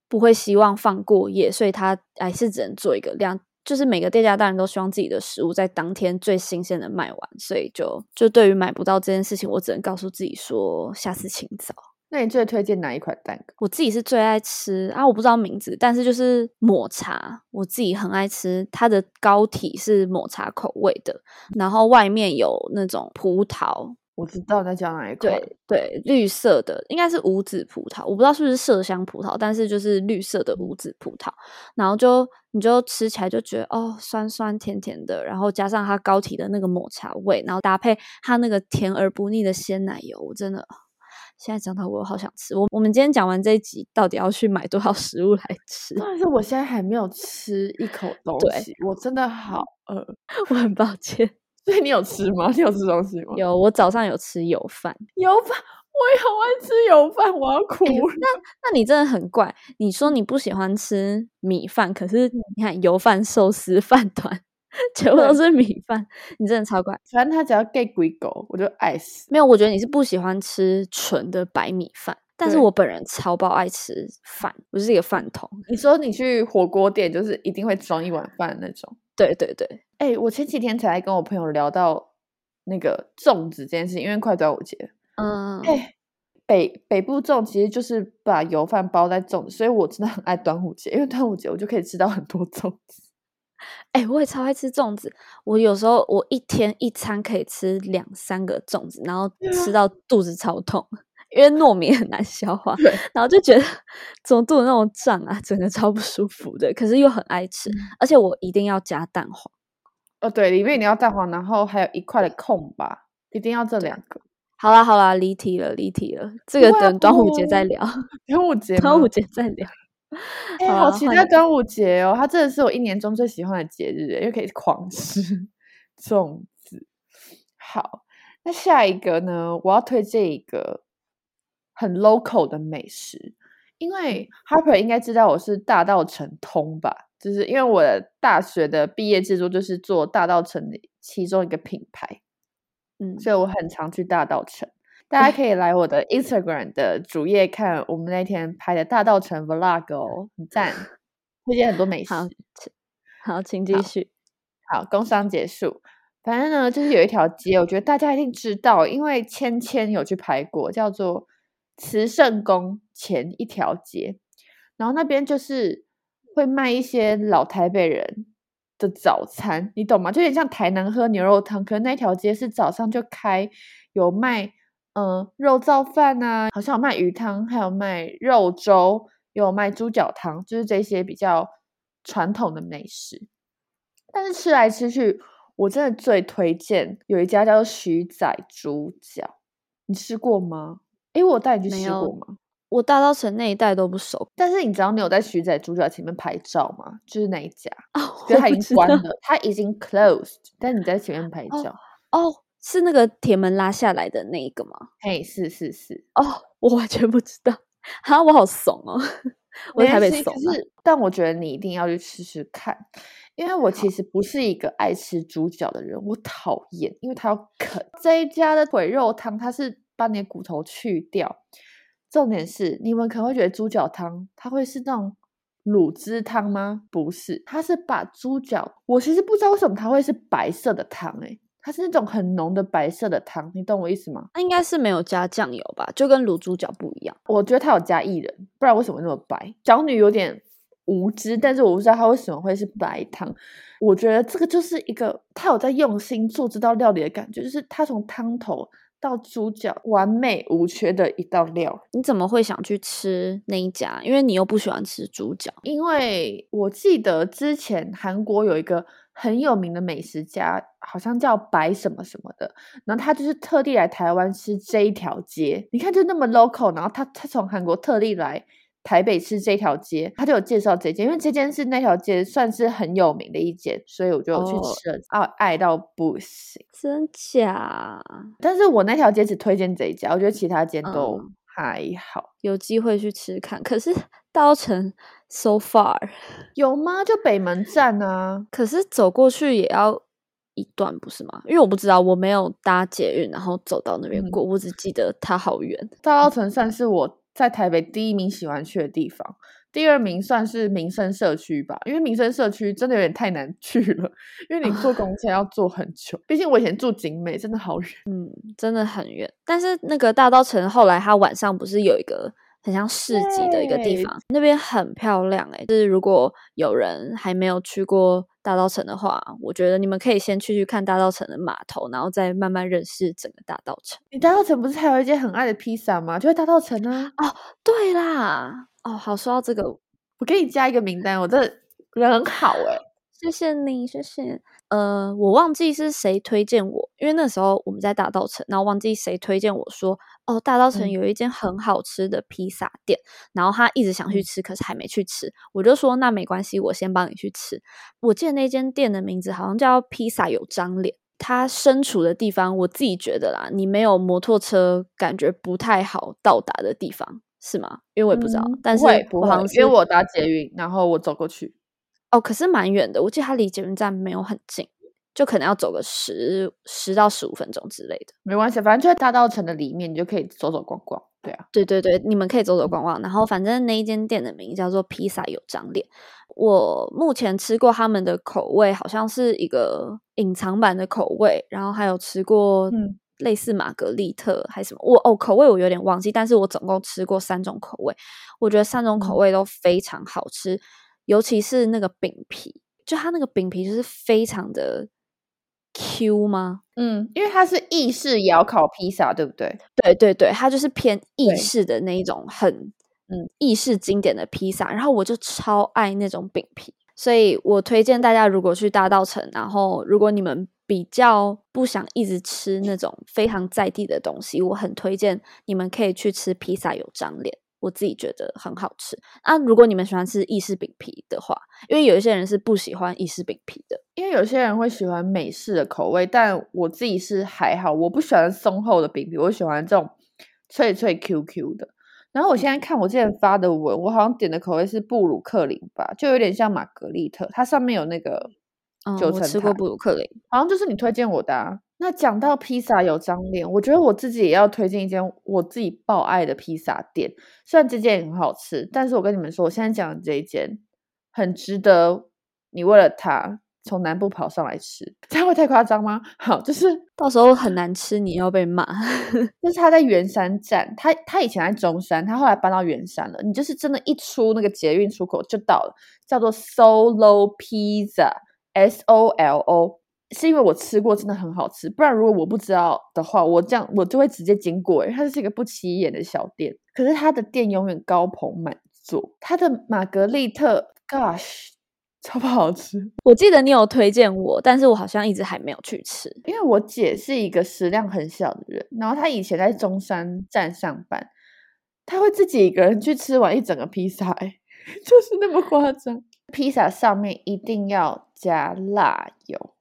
不会希望放过夜，所以它还是只能做一个量，就是每个店家当然都希望自己的食物在当天最新鲜的卖完，所以就就对于买不到这件事情，我只能告诉自己说，下次请早。那你最推荐哪一款蛋糕？我自己是最爱吃啊，我不知道名字，但是就是抹茶，我自己很爱吃。它的膏体是抹茶口味的，然后外面有那种葡萄，我知道在讲哪一款。对对，绿色的应该是无籽葡萄，我不知道是不是麝香葡萄，但是就是绿色的无籽葡萄。然后就你就吃起来就觉得哦，酸酸甜甜的，然后加上它膏体的那个抹茶味，然后搭配它那个甜而不腻的鲜奶油，我真的。现在讲到我好想吃，我我们今天讲完这一集，到底要去买多少食物来吃？但是我现在还没有吃一口东西，我真的好饿，我很抱歉。所以你有吃吗？你有吃东西吗？有，我早上有吃油饭。油饭，我也好爱吃油饭，我要哭。那那你真的很怪，你说你不喜欢吃米饭，可是你看油饭、寿司、饭团。全部都是米饭，你真的超怪。反正他只要给鬼狗，我就爱死。没有，我觉得你是不喜欢吃纯的白米饭，但是我本人超爆爱吃饭，我是一个饭桶。你说你去火锅店，就是一定会装一碗饭那种。对对对，哎，我前几天才跟我朋友聊到那个粽子这件事，因为快端午节。嗯，哎，北北部粽其实就是把油饭包在粽子，所以我真的很爱端午节，因为端午节我就可以吃到很多粽子。哎，我也超爱吃粽子。我有时候我一天一餐可以吃两三个粽子，然后吃到肚子超痛，因为糯米很难消化，然后就觉得怎么肚子那种胀啊，整个超不舒服的。可是又很爱吃，而且我一定要加蛋黄。哦，对，里面你要蛋黄，然后还有一块的空吧，一定要这两个。好啦好啦，离题了离题了，这个等端午节再聊。端午节，端午节再聊。哎，好期待端午节哦！它真的是我一年中最喜欢的节日，因为可以狂吃粽子。好，那下一个呢？我要推荐一个很 local 的美食，因为 Harper 应该知道我是大道城通吧？就是因为我的大学的毕业制作就是做大道城的其中一个品牌，嗯，所以我很常去大道城。大家可以来我的 Instagram 的主页看我们那天拍的大道城 Vlog 哦，很赞，推荐很多美食。好，请继续。好，工商结束。反正呢，就是有一条街，我觉得大家一定知道，因为芊芊有去拍过，叫做慈圣宫前一条街。然后那边就是会卖一些老台北人的早餐，你懂吗？就有点像台南喝牛肉汤，可是那条街是早上就开，有卖。嗯，肉燥饭啊，好像有卖鱼汤，还有卖肉粥，有卖猪脚汤，就是这些比较传统的美食。但是吃来吃去，我真的最推荐有一家叫做徐仔猪脚，你吃过吗？诶，我带你去吃过吗？我大稻城那一带都不熟。但是你知道你有在徐仔猪脚前面拍照吗？就是那一家，觉得它已经关了，它已经 closed，但你在前面拍照哦。是那个铁门拉下来的那一个吗？嘿，是是是哦，我完全不知道，哈，我好怂哦，我台北怂。但我觉得你一定要去试试看，因为我其实不是一个爱吃猪脚的人，我讨厌，因为它要啃。这一家的鬼肉汤，它是把你的骨头去掉。重点是，你们可能会觉得猪脚汤它会是那种卤汁汤吗？不是，它是把猪脚，我其实不知道为什么它会是白色的汤，诶它是那种很浓的白色的汤，你懂我意思吗？那应该是没有加酱油吧，就跟卤猪脚不一样。我觉得它有加薏仁，不然为什么那么白？小女有点无知，但是我不知道它为什么会是白汤。我觉得这个就是一个他有在用心做这道料理的感觉，就是他从汤头到猪脚完美无缺的一道料。你怎么会想去吃那一家？因为你又不喜欢吃猪脚。因为我记得之前韩国有一个。很有名的美食家，好像叫白什么什么的，然后他就是特地来台湾吃这一条街。你看，就那么 local，然后他他从韩国特地来台北吃这条街，他就有介绍这间，因为这间是那条街算是很有名的一间，所以我就去吃了，啊，爱到不行，真假？但是我那条街只推荐这一家，我觉得其他间都还好，有机会去吃看。可是稻城。So far 有吗？就北门站啊，可是走过去也要一段，不是吗？因为我不知道，我没有搭捷运，然后走到那边过，我只记得它好远。大稻城算是我在台北第一名喜欢去的地方，第二名算是民生社区吧，因为民生社区真的有点太难去了，因为你坐公车要坐很久，毕竟我以前住景美，真的好远，嗯，真的很远。但是那个大稻城后来它晚上不是有一个。很像市集的一个地方，那边很漂亮哎。就是如果有人还没有去过大稻城的话，我觉得你们可以先去去看大稻城的码头，然后再慢慢认识整个大稻城。你大稻城不是还有一间很爱的披萨吗？就在大稻城啊。哦，对啦，哦，好，说到这个，我给你加一个名单，我这人很好哎，谢谢你，谢谢。呃，我忘记是谁推荐我，因为那时候我们在大稻城，然后忘记谁推荐我说。哦，大稻城有一间很好吃的披萨店，然后他一直想去吃，可是还没去吃。我就说那没关系，我先帮你去吃。我记得那间店的名字好像叫披萨有张脸。他身处的地方，我自己觉得啦，你没有摩托车，感觉不太好到达的地方，是吗？因为我也不知道，但是不会，因为我搭捷运，然后我走过去。哦，可是蛮远的，我记得它离捷运站没有很近。就可能要走个十十到十五分钟之类的，没关系，反正就在大道城的里面，你就可以走走逛逛。对啊，对对对，你们可以走走逛逛。然后反正那一间店的名叫做披萨有张脸，我目前吃过他们的口味，好像是一个隐藏版的口味。然后还有吃过类似玛格丽特还是什么，我哦口味我有点忘记，但是我总共吃过三种口味，我觉得三种口味都非常好吃，尤其是那个饼皮。就它那个饼皮就是非常的 Q 吗？嗯，因为它是意式窑烤披萨，对不对？对对对，它就是偏意式的那一种很嗯意式经典的披萨，然后我就超爱那种饼皮，所以我推荐大家如果去大道城，然后如果你们比较不想一直吃那种非常在地的东西，我很推荐你们可以去吃披萨有张脸。我自己觉得很好吃啊！如果你们喜欢吃意式饼皮的话，因为有一些人是不喜欢意式饼皮的，因为有些人会喜欢美式的口味，但我自己是还好，我不喜欢松厚的饼皮，我喜欢这种脆脆 Q Q 的。然后我现在看我之前发的文，我好像点的口味是布鲁克林吧，就有点像玛格丽特，它上面有那个九层我吃过布鲁克林，好像就是你推荐我的。那讲到披萨有张脸，我觉得我自己也要推荐一间我自己爆爱的披萨店。虽然这间也很好吃，但是我跟你们说，我现在讲的这一间很值得你为了它从南部跑上来吃。这样会太夸张吗？好，就是到时候很难吃，你要被骂。就是他在圆山站，他他以前在中山，他后来搬到圆山了。你就是真的，一出那个捷运出口就到了，叫做 Solo Pizza，S O L O。是因为我吃过，真的很好吃。不然如果我不知道的话，我这样我就会直接经过。它是一个不起眼的小店，可是它的店永远高朋满座。它的玛格丽特，Gosh，超不好吃。我记得你有推荐我，但是我好像一直还没有去吃。因为我姐是一个食量很小的人，然后她以前在中山站上班，她会自己一个人去吃完一整个披萨，哎，就是那么夸张。披萨上面一定要加辣油。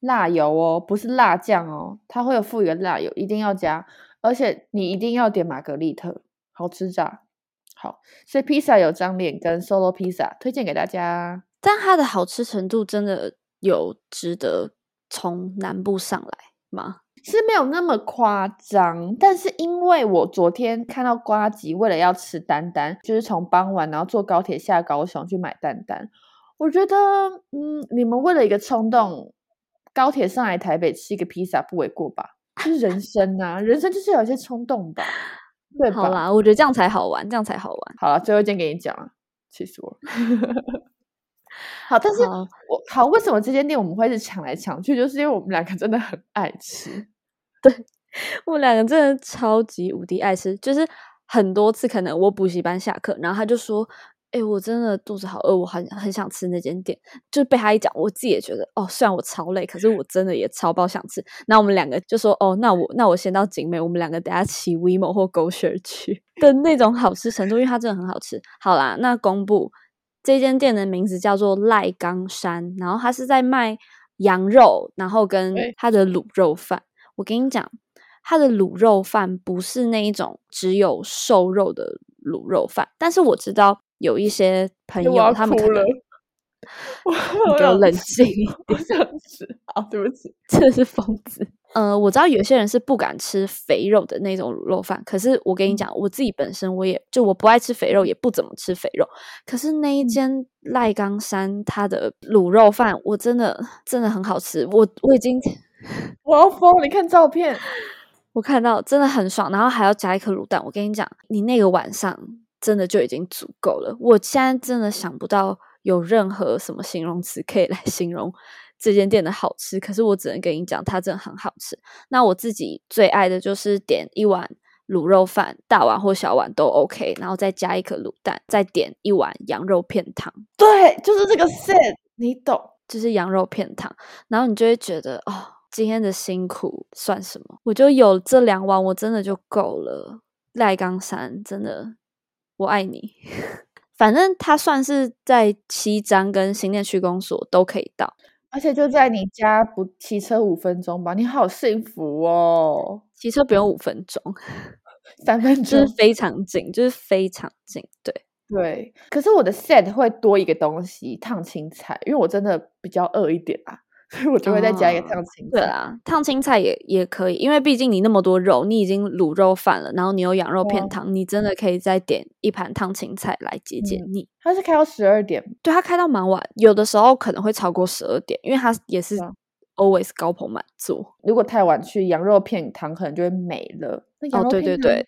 辣油哦，不是辣酱哦，它会有附一个辣油，一定要加，而且你一定要点玛格丽特，好吃炸。好，所以披萨有张脸跟 Solo 披萨推荐给大家，但它的好吃程度真的有值得从南部上来吗？是没有那么夸张，但是因为我昨天看到瓜吉为了要吃丹丹，就是从傍晚然后坐高铁下高雄去买丹丹，我觉得嗯，你们为了一个冲动。高铁上来台北吃一个披萨不为过吧？就是人 生啊，人生就是有一些冲动吧，对吧？好啦，我觉得这样才好玩，这样才好玩。好了，最后一件给你讲了，气死我！好，但是我好，为什么这间店我们会是抢来抢去？就是因为我们两个真的很爱吃，对我们两个真的超级无敌爱吃，就是很多次可能我补习班下课，然后他就说。哎，我真的肚子好饿，我很很想吃那间店。就被他一讲，我自己也觉得哦，虽然我超累，可是我真的也超爆想吃。那我们两个就说哦，那我那我先到景美，我们两个等下骑 WeMo 或 GoShare 去 的那种好吃程度，因为它真的很好吃。好啦，那公布这间店的名字叫做赖冈山，然后它是在卖羊肉，然后跟它的卤肉饭。我跟你讲，它的卤肉饭不是那一种只有瘦肉的卤肉饭，但是我知道。有一些朋友，他们可能 给我冷静一点，这样子。好，对不起，这是疯子。呃，我知道有些人是不敢吃肥肉的那种卤肉饭，可是我跟你讲，我自己本身我也就我不爱吃肥肉，也不怎么吃肥肉。可是那一间赖冈山它的卤肉饭，我真的真的很好吃。我我已经 我要疯！你看照片，我看到真的很爽，然后还要加一颗卤蛋。我跟你讲，你那个晚上。真的就已经足够了。我现在真的想不到有任何什么形容词可以来 形容这间店的好吃。可是我只能跟你讲，它真的很好吃。那我自己最爱的就是点一碗卤肉饭，大碗或小碗都 OK，然后再加一颗卤蛋，再点一碗羊肉片汤。对，就是这个 set，你懂，就是羊肉片汤。然后你就会觉得，哦，今天的辛苦算什么？我就有这两碗，我真的就够了。赖冈山真的。我爱你，反正它算是在七张跟新店区公所都可以到，而且就在你家不骑车五分钟吧？你好幸福哦！骑车不用五分钟，三分钟就是非常近，就是非常近。对对，可是我的 set 会多一个东西，烫青菜，因为我真的比较饿一点啊。所以我就会再加一个烫青菜。对啊，烫青菜也也可以，因为毕竟你那么多肉，你已经卤肉饭了，然后你有羊肉片汤，你真的可以再点一盘烫青菜来解解腻。它是开到十二点，对，它开到蛮晚，有的时候可能会超过十二点，因为它也是 always 高朋满座。如果太晚去，羊肉片汤可能就会没了。哦，对对对，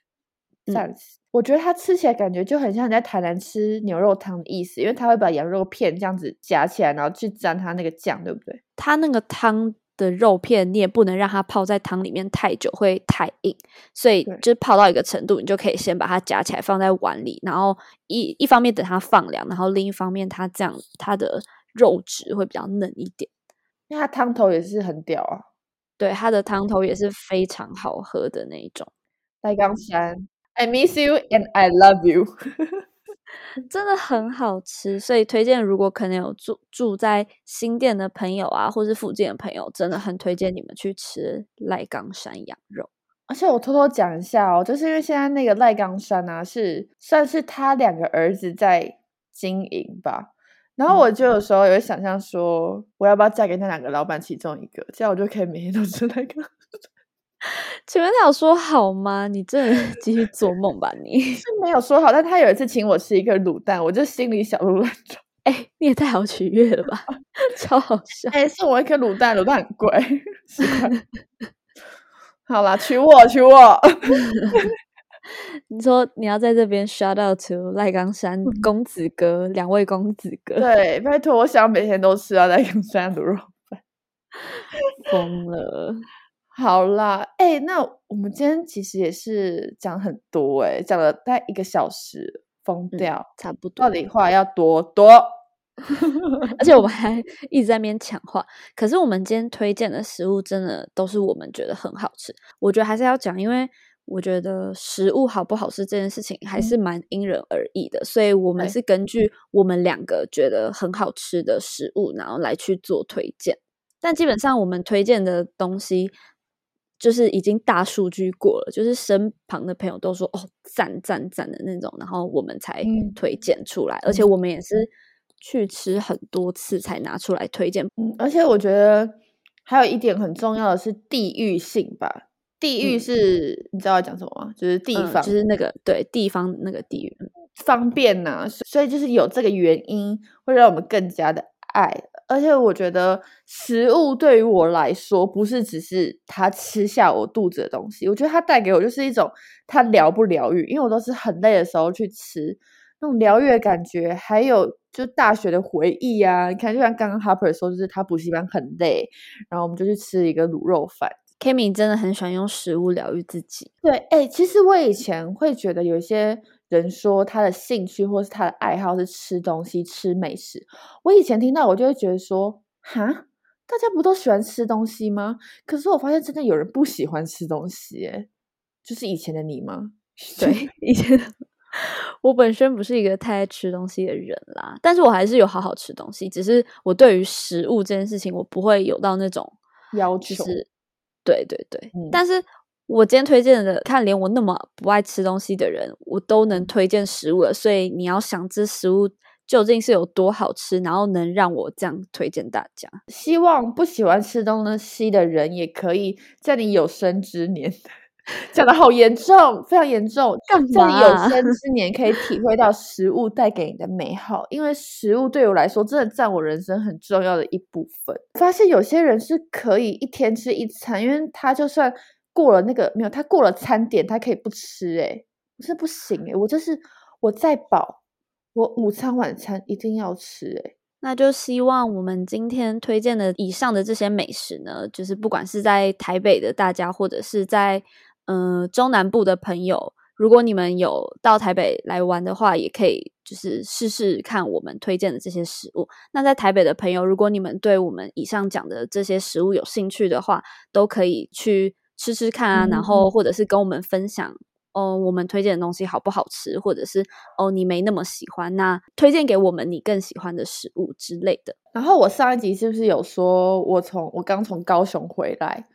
赞死！我觉得它吃起来感觉就很像你在台南吃牛肉汤的意思，因为它会把羊肉片这样子夹起来，然后去沾它那个酱，对不对？它那个汤的肉片你也不能让它泡在汤里面太久，会太硬，所以就是泡到一个程度，你就可以先把它夹起来放在碗里，然后一一方面等它放凉，然后另一方面它这样它的肉质会比较嫩一点。因为它汤头也是很屌啊，对，它的汤头也是非常好喝的那一种，赖冈山，I miss you and I love you 真的很好吃，所以推荐如果可能有住住在新店的朋友啊，或是附近的朋友，真的很推荐你们去吃赖冈山羊肉。而且我偷偷讲一下哦，就是因为现在那个赖冈山啊，是算是他两个儿子在经营吧。然后我就有时候也会想象说，我要不要嫁给那两个老板其中一个，这样我就可以每天都吃那个。请问他有说好吗？你真的是 继续做梦吧你！是没有说好，但他有一次请我吃一个卤蛋，我就心里小鹿乱撞。哎、你也太好取悦了吧，超好笑。哎、送我一颗卤蛋，卤蛋很贵，十块。好啦，娶我，娶我。你说你要在这边 shout out to 赖冈山公子哥两位公子哥，对，拜托，我想每天都吃啊，赖冈山卤肉。疯了。好啦，哎、那我们今天其实也是讲很多、哎，讲了大概一个小时，疯嗯掉。差不多到，底话要多多？而且我们还一直在那边抢话。可是我们今天推荐的食物真的都是我们觉得很好吃，我觉得还是要讲，因为我觉得食物好不好吃这件事情还是蛮因人而异的，所以我们是根据我们两个觉得很好吃的食物，然后来去做推荐。但基本上我们推荐的东西。就是已经大数据过了，就是身旁的朋友都说哦赞赞赞的那种，然后我们才嗯推荐出来，而且我们也是去吃很多次才拿出来推荐。嗯，而且我觉得还有一点很重要的是地域性吧。地域嗯是、你知道要讲什么吗？就是地嗯方，就是那个对地方那个地域，方便呐、所以就是有这个原因，会让我们更加的爱。而且我觉得食物对于我来说，不是只是它吃下我肚子的东西，我觉得它带给我就是一种它疗不疗愈，因为我都是很累的时候去吃，那种疗愈的感觉，还有就大学的回忆啊。你看，就像刚刚 Harper 说，就是他补习班很累，然后我们就去吃一个卤肉饭。Kimi 真的很喜欢用食物疗愈自己。对，哎、其实我以前会觉得有一些人说他的兴趣或是他的爱好是吃东西、吃美食。我以前听到我就会觉得说，哈，大家不都喜欢吃东西吗？可是我发现真的有人不喜欢吃东西，哎，就是以前的你吗？对，以前我本身不是一个太爱吃东西的人啦，但是我还是有好好吃东西，只是我对于食物这件事情，我不会有到那种要求，就是对对对，嗯但是我今天推荐的，看连我那么不爱吃东西的人，我都能推荐食物了，所以你要想这食物究竟是有多好吃，然后能让我这样推荐大家。希望不喜欢吃东西的人也可以在你有生之年。讲的好严重，非常严重。在你有生之 年，可以体会到食物带给你的美好，因为食物对我来说真的占我人生很重要的一部分。发现有些人是可以一天吃一餐，因为他就算过了那个没有，他过了餐点，他可以不吃、欸。诶我是不行诶、我就是我再饱，我午餐晚餐一定要吃、欸。那就希望我们今天推荐的以上的这些美食呢，就是不管是在台北的大家，或者是在呃中南部的朋友，如果你们有到台北来玩的话，也可以就是试试看我们推荐的这些食物。那在台北的朋友，如果你们对我们以上讲的这些食物有兴趣的话，都可以去吃吃看啊，嗯然后或者是跟我们分享。哦，我们推荐的东西好不好吃，或者是哦你没那么喜欢，那推荐给我们你更喜欢的食物之类的。然后我上一集是不是有说，我从我刚从高雄回来，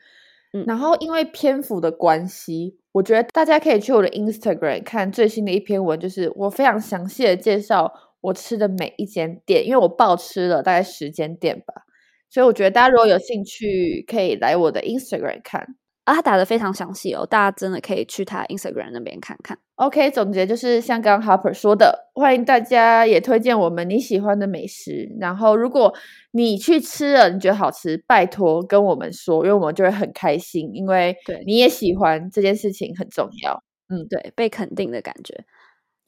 嗯然后因为篇幅的关系，我觉得大家可以去我的 Instagram 看最新的一篇文，就是我非常详细的介绍我吃的每一间店，因为我爆吃了大概十间店吧，所以我觉得大家如果有兴趣，可以来我的 Instagram 看。啊，他打的非常详细哦，大家真的可以去他 Instagram 那边看看。OK，总结就是像刚刚 Harper 说的，欢迎大家也推荐我们你喜欢的美食。然后，如果你去吃了，你觉得好吃，拜托跟我们说，因为我们就会很开心，因为对你也喜欢这件事情很重要。嗯，对，被肯定的感觉。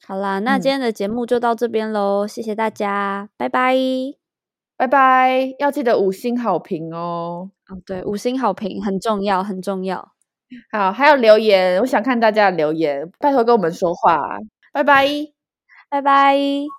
好啦，那今天的节目就到这边喽，谢谢大家，拜拜，拜拜，要记得五星好评哦。哦，对，五星好评很重要，很重要。好，还有留言，我想看大家的留言，拜托跟我们说话，拜拜，拜拜。